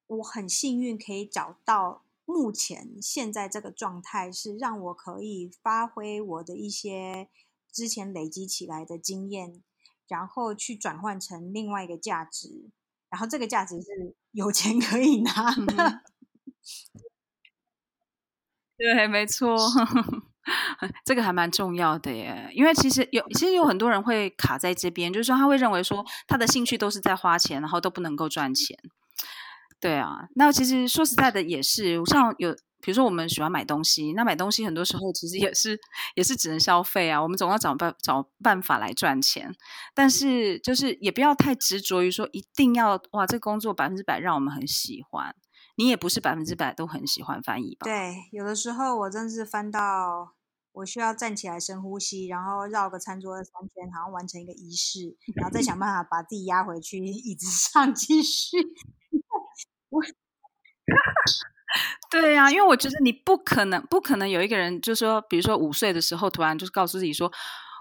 我很幸运可以找到目前现在这个状态，是让我可以发挥我的一些之前累积起来的经验，然后去转换成另外一个价值，然后这个价值是有钱可以拿的。嗯对，没错，<laughs> 这个还蛮重要的耶。因为其实有，其实有很多人会卡在这边，就是说他会认为说他的兴趣都是在花钱，然后都不能够赚钱。对啊，那其实说实在的也是，像有比如说我们喜欢买东西，那买东西很多时候其实也是也是只能消费啊。我们总要找办找办法来赚钱，但是就是也不要太执着于说一定要哇，这工作百分之百让我们很喜欢。你也不是百分之百都很喜欢翻译吧？对，有的时候我真是翻到我需要站起来深呼吸，然后绕个餐桌三圈，好像完成一个仪式，然后再想办法把自己压回去椅子上继续。我，<laughs> 对呀、啊，因为我觉得你不可能，不可能有一个人，就是说，比如说五岁的时候，突然就是告诉自己说，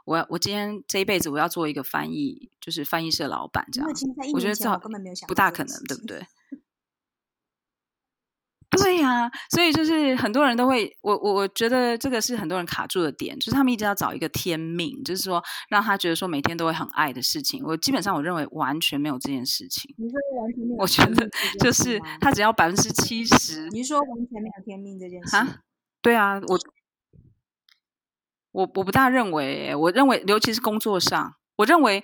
我我今天这一辈子我要做一个翻译，就是翻译社老板这样。我觉得这根本没有想，不大可能，对不对？对呀、啊，所以就是很多人都会，我我我觉得这个是很多人卡住的点，就是他们一直要找一个天命，就是说让他觉得说每天都会很爱的事情。我基本上我认为完全没有这件事情。你说完全没有？我觉得就是他只要百分之七十。你说完全没有天命这件事？啊？对啊，我我我不大认为，我认为尤其是工作上，我认为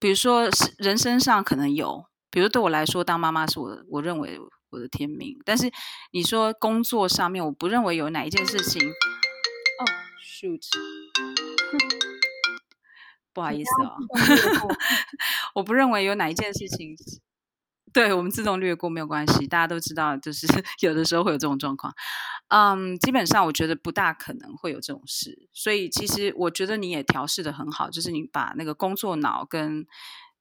比如说是人生上可能有，比如对我来说当妈妈是我我认为。我的天命，但是你说工作上面，我不认为有哪一件事情。哦，shoot，不好意思哦，<laughs> 我不认为有哪一件事情，对我们自动略过没有关系。大家都知道，就是 <laughs> 有的时候会有这种状况。嗯，基本上我觉得不大可能会有这种事，所以其实我觉得你也调试的很好，就是你把那个工作脑跟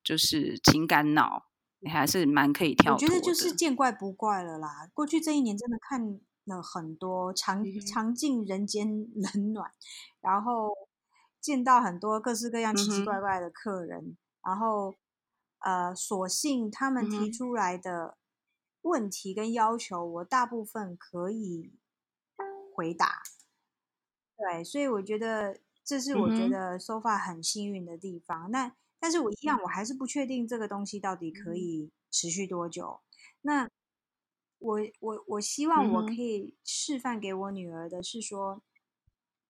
就是情感脑。你还是蛮可以跳。我觉得就是见怪不怪了啦。过去这一年真的看了很多尝尝尽人间冷暖，然后见到很多各式各样奇奇怪怪的客人，嗯、然后呃，所幸他们提出来的问题跟要求，我大部分可以回答。对，所以我觉得这是我觉得 so far 很幸运的地方。那但是我一样，我还是不确定这个东西到底可以持续多久。那我我我希望我可以示范给我女儿的是说，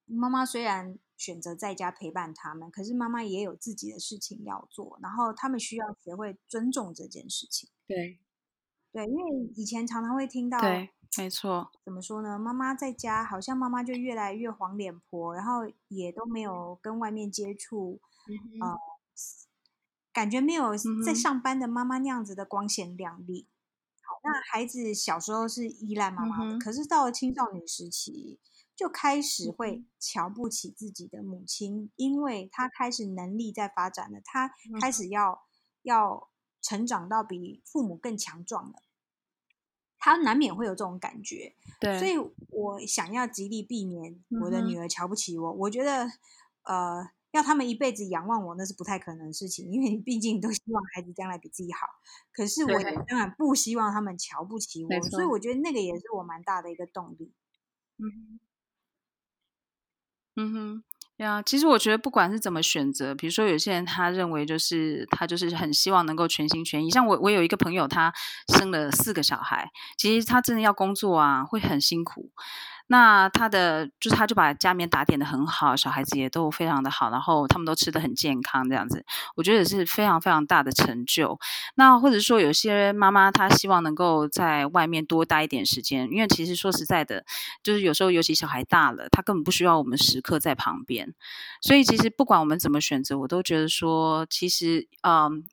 妈妈虽然选择在家陪伴他们，可是妈妈也有自己的事情要做，然后他们需要学会尊重这件事情。对，对，因为以前常常会听到，对，没错，怎么说呢？妈妈在家好像妈妈就越来越黄脸婆，然后也都没有跟外面接触，嗯、呃。感觉没有在上班的妈妈那样子的光鲜亮丽。嗯、好，那孩子小时候是依赖妈妈的，嗯、可是到了青少年时期，就开始会瞧不起自己的母亲，嗯、因为他开始能力在发展了，他开始要、嗯、要成长到比父母更强壮了，他难免会有这种感觉。对，所以我想要极力避免我的女儿瞧不起我。嗯、我觉得，呃。要他们一辈子仰望我，那是不太可能的事情，因为毕竟都希望孩子将来比自己好。可是我当然不希望他们瞧不起我，所以我觉得那个也是我蛮大的一个动力。嗯，嗯哼，呀，其实我觉得不管是怎么选择，比如说有些人他认为就是他就是很希望能够全心全意，像我我有一个朋友，他生了四个小孩，其实他真的要工作啊，会很辛苦。那他的就是，他就把家里面打点的很好，小孩子也都非常的好，然后他们都吃得很健康，这样子，我觉得是非常非常大的成就。那或者说，有些妈妈她希望能够在外面多待一点时间，因为其实说实在的，就是有时候尤其小孩大了，他根本不需要我们时刻在旁边。所以其实不管我们怎么选择，我都觉得说，其实嗯，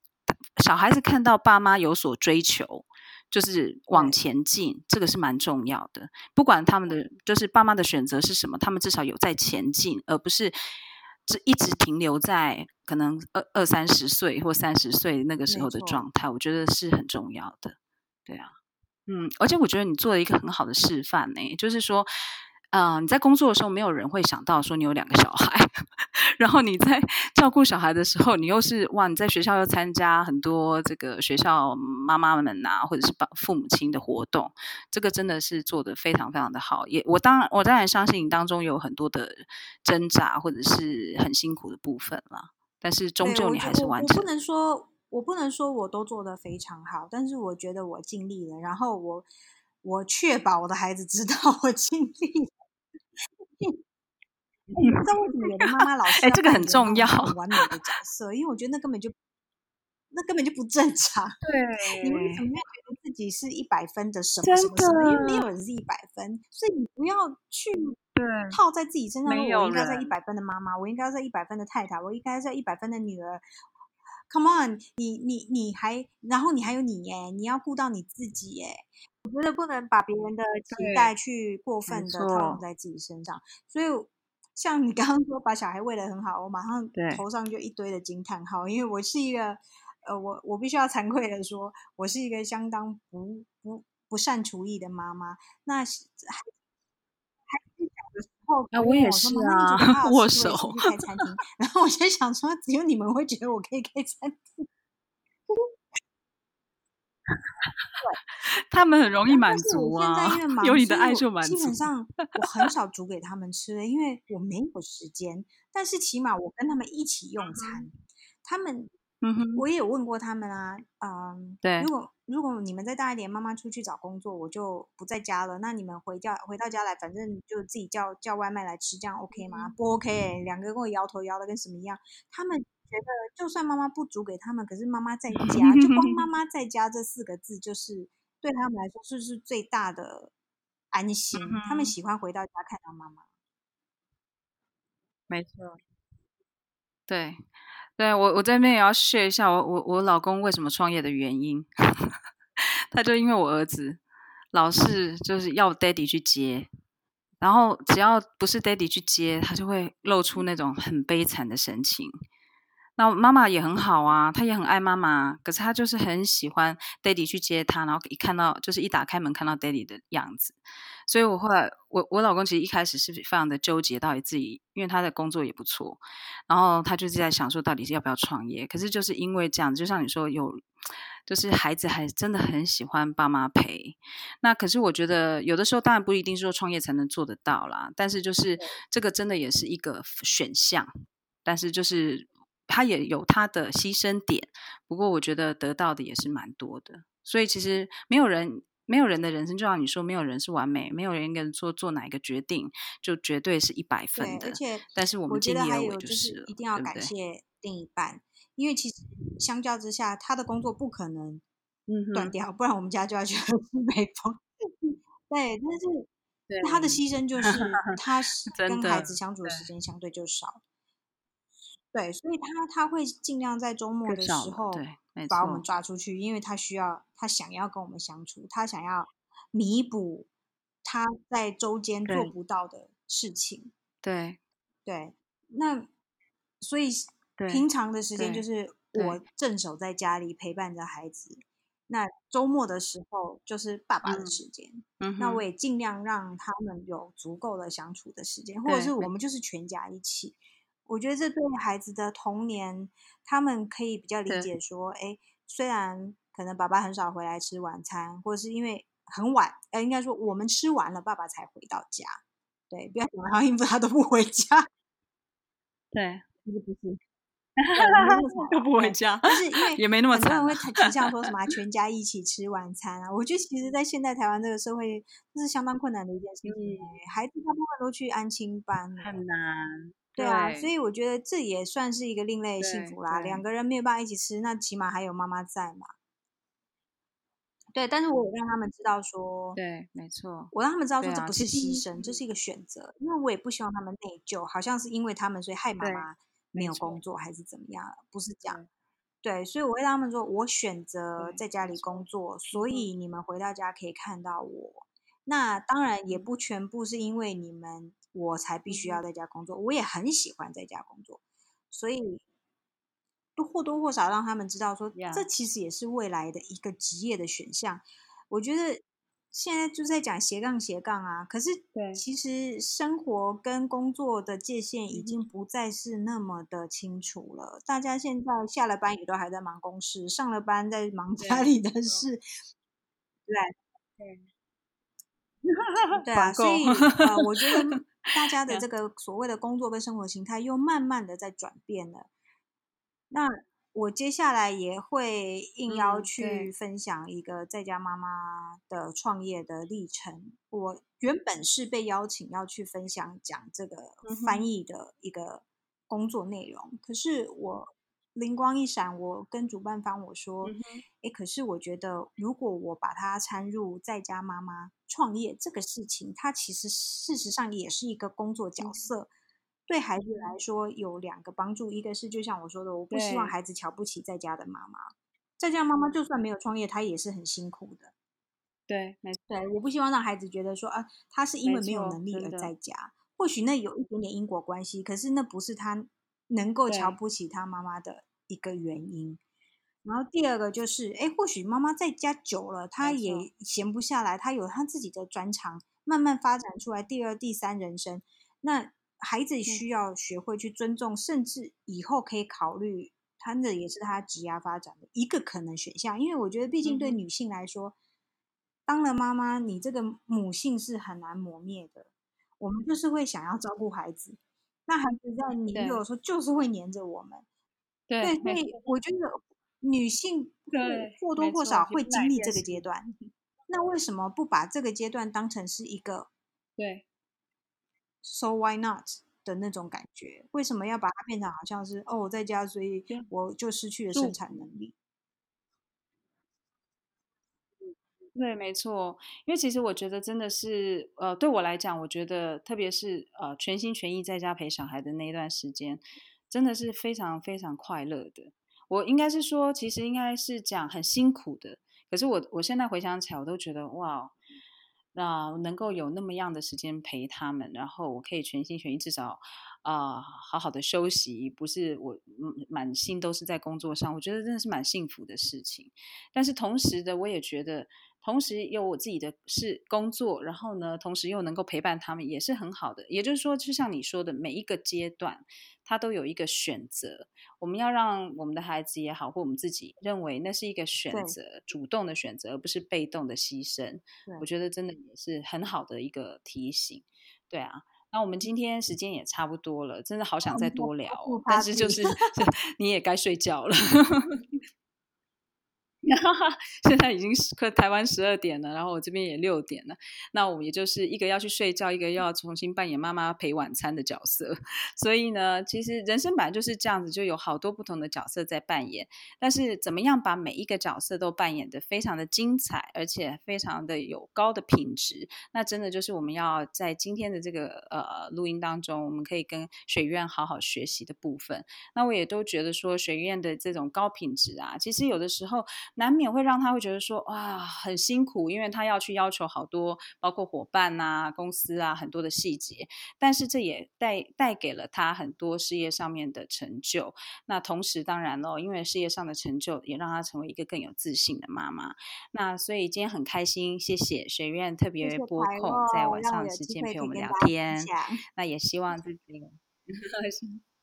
小孩子看到爸妈有所追求。就是往前进，这个是蛮重要的。不管他们的就是爸妈的选择是什么，他们至少有在前进，而不是只一直停留在可能二二三十岁或三十岁那个时候的状态。我觉得是很重要的。对啊，嗯，而且我觉得你做了一个很好的示范呢，就是说。嗯、呃，你在工作的时候，没有人会想到说你有两个小孩，<laughs> 然后你在照顾小孩的时候，你又是哇，你在学校又参加很多这个学校妈妈们呐、啊，或者是爸父母亲的活动，这个真的是做的非常非常的好。也我当然我当然相信你当中有很多的挣扎或者是很辛苦的部分啦，但是终究你还是完成。我，我，不能说我不能说我都做得非常好，但是我觉得我尽力了，然后我我确保我的孩子知道我尽力了。<laughs> 你不知道为什么妈妈老是哎，这个很重要，完美的角色，因为我觉得那根本就那根本就不正常。<laughs> 对，你为什么会觉得自己是一百分的什么什么什么？因为没有人是一百分，所以你不要去套在自己身上。说我应该是一百分的妈妈，我应该是一百分的太太，我应该是一百分的女儿。Come on，你你你还然后你还有你耶，你要顾到你自己耶。我觉得不能把别人的期待去过分的套用在自己身上，所以像你刚刚说把小孩喂得很好，我马上头上就一堆的惊叹号，因为我是一个呃，我我必须要惭愧的说，我是一个相当不不不善厨艺的妈妈。那孩子小的时候，啊，我也是啊，握手开餐厅，然后我就想说，只有你们会觉得我可以开餐厅。<laughs> 他们很容易满足啊。现在因为，有你的爱就满足。基本上我很少 <laughs> 煮给他们吃的，因为我没有时间。但是起码我跟他们一起用餐，他们。嗯哼，我也有问过他们啊，嗯，对，如果如果你们再大一点，妈妈出去找工作，我就不在家了，那你们回家回到家来，反正就自己叫叫外卖来吃，这样 OK 吗？不 OK，欸，两个跟我摇头摇的跟什么一样。他们觉得，就算妈妈不煮给他们，可是妈妈在 <laughs> 家，就光妈妈在家这四个字，就是对他们来说，就是最大的安心。他们喜欢回到家看到妈妈。没错，对。对，我我在那边也要 share 一下我我我老公为什么创业的原因，<laughs> 他就因为我儿子老是就是要 daddy 去接，然后只要不是 daddy 去接，他就会露出那种很悲惨的神情。那妈妈也很好啊，她也很爱妈妈，可是她就是很喜欢 daddy 去接她，然后一看到就是一打开门看到 daddy 的样子，所以我后来我我老公其实一开始是非常的纠结，到底自己因为他的工作也不错，然后他就是在想说到底是要不要创业，可是就是因为这样，就像你说有，就是孩子还真的很喜欢爸妈陪，那可是我觉得有的时候当然不一定说创业才能做得到啦，但是就是这个真的也是一个选项，但是就是。他也有他的牺牲点，不过我觉得得到的也是蛮多的。所以其实没有人，没有人的人生，就像你说，没有人是完美，没有人跟说做哪一个决定就绝对是一百分的。而且，但是我们尽力而为就是一定要感谢另一半，对对，因为其实相较之下，他的工作不可能断掉，嗯、不然我们家就要去喝西北风。<laughs> 对，但是对他的牺牲就是他 <laughs> 跟孩子相处的时间相对就少。对，所以他他会尽量在周末的时候把我们抓出去，因为他需要，他想要跟我们相处，他想要弥补他在周间做不到的事情。对对，那所以平常的时间就是我镇守在家里陪伴着孩子，那周末的时候就是爸爸的时间。嗯，那我也尽量让他们有足够的相处的时间，或者是我们就是全家一起。我觉得这对孩子的童年，他们可以比较理解说，哎，虽然可能爸爸很少回来吃晚餐，或者是因为很晚，呃，应该说我们吃完了，爸爸才回到家。对，不要想他应付他都不回家。<laughs> 对，不是不是，<laughs> 都不回家，但是因为也没那么惨。很多人会提倡说什么 <laughs> 全家一起吃晚餐啊？我觉得其实，在现代台湾这个社会，这是相当困难的一件事情。嗯、孩子大部分都去安亲班，很难。对啊，所以我觉得这也算是一个另类的幸福啦。两个人没有办法一起吃，那起码还有妈妈在嘛。对，但是我有让他们知道说，对，没错，我让他们知道说这不是牺牲，这是一个选择。因为我也不希望他们内疚，好像是因为他们所以害妈妈没有工作还是怎么样，不是这样。对，所以我会让他们说，我选择在家里工作，所以你们回到家可以看到我。那当然也不全部是因为你们。我才必须要在家工作，我也很喜欢在家工作，所以都或多或少让他们知道说这其实也是未来的一个职业的选项。我觉得现在就在讲斜杠斜杠啊，可是其实生活跟工作的界限已经不再是那么的清楚了。大家现在下了班也都还在忙公事，上了班在忙家里的事，对对 <laughs> 对啊，所以呃，我觉得。大家的这个所谓的工作跟生活形态又慢慢的在转变了。那我接下来也会应邀去分享一个在家妈妈的创业的历程。我原本是被邀请要去分享讲这个翻译的一个工作内容，可是我。灵光一闪，我跟主办方我说：“哎、嗯，可是我觉得，如果我把它掺入在家妈妈创业这个事情，它其实事实上也是一个工作角色。嗯、对孩子来说有两个帮助，一个是就像我说的，我不希望孩子瞧不起在家的妈妈。在家妈妈就算没有创业，她也是很辛苦的。对，没错。对，我不希望让孩子觉得说啊，他是因为没有能力而在家。或许那有一点点因果关系，可是那不是他。”能够瞧不起他妈妈的一个原因，然后第二个就是，哎，或许妈妈在家久了，她也闲不下来，她有她自己的专长，慢慢发展出来第二、第三人生。那孩子需要学会去尊重，嗯、甚至以后可以考虑，他的也是他职业发展的一个可能选项。因为我觉得，毕竟对女性来说，嗯、当了妈妈，你这个母性是很难磨灭的。我们就是会想要照顾孩子，那孩子在年幼的时候就是会黏着我们。对，所以我觉得女性或多或少会经历这个阶段。那为什么不把这个阶段当成是一个对？So why not 的那种感觉？为什么要把它变成好像是哦，我在家，所以我就失去了生产能力？对，没错，因为其实我觉得真的是，呃，对我来讲，我觉得特别是呃，全心全意在家陪小孩的那一段时间，真的是非常非常快乐的。我应该是说，其实应该是讲很辛苦的，可是我我现在回想起来，我都觉得哇，那能够有那么样的时间陪他们，然后我可以全心全意，至少。啊、呃，好好的休息，不是我满心都是在工作上，我觉得真的是蛮幸福的事情。但是同时的，我也觉得，同时有我自己的是工作，然后呢，同时又能够陪伴他们，也是很好的。也就是说，就像你说的，每一个阶段，他都有一个选择。我们要让我们的孩子也好，或我们自己认为那是一个选择，主动的选择，而不是被动的牺牲。我觉得真的也是很好的一个提醒。对啊。那我们今天时间也差不多了，真的好想再多聊，但是就是 <laughs> 你也该睡觉了。<laughs> <laughs> 现在已经是快台湾十二点了，然后我这边也六点了。那我们也就是一个要去睡觉，一个要重新扮演妈妈陪晚餐的角色。<laughs> 所以呢，其实人生本来就是这样子，就有好多不同的角色在扮演。但是怎么样把每一个角色都扮演得非常的精彩，而且非常的有高的品质，那真的就是我们要在今天的这个呃录音当中，我们可以跟学院好好学习的部分。那我也都觉得说，学院的这种高品质啊，其实有的时候。难免会让他会觉得说，哇，很辛苦，因为他要去要求好多，包括伙伴啊、公司啊很多的细节。但是这也带带给了他很多事业上面的成就。那同时，当然喽，因为事业上的成就，也让他成为一个更有自信的妈妈。那所以今天很开心，谢谢学院特别拨空在晚上的时间陪我们聊天。那也希望自己。<laughs>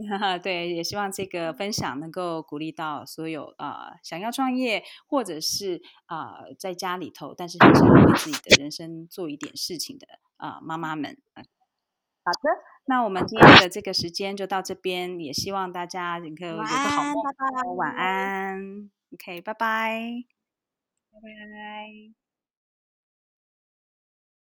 <laughs> 对，也希望这个分享能够鼓励到所有啊、呃、想要创业或者是啊、呃、在家里头，但是很想为自己的人生做一点事情的啊、呃、妈妈们。好的，那我们今天的这个时间就到这边，也希望大家能够有个好梦，晚安，晚安，OK，拜拜，拜拜。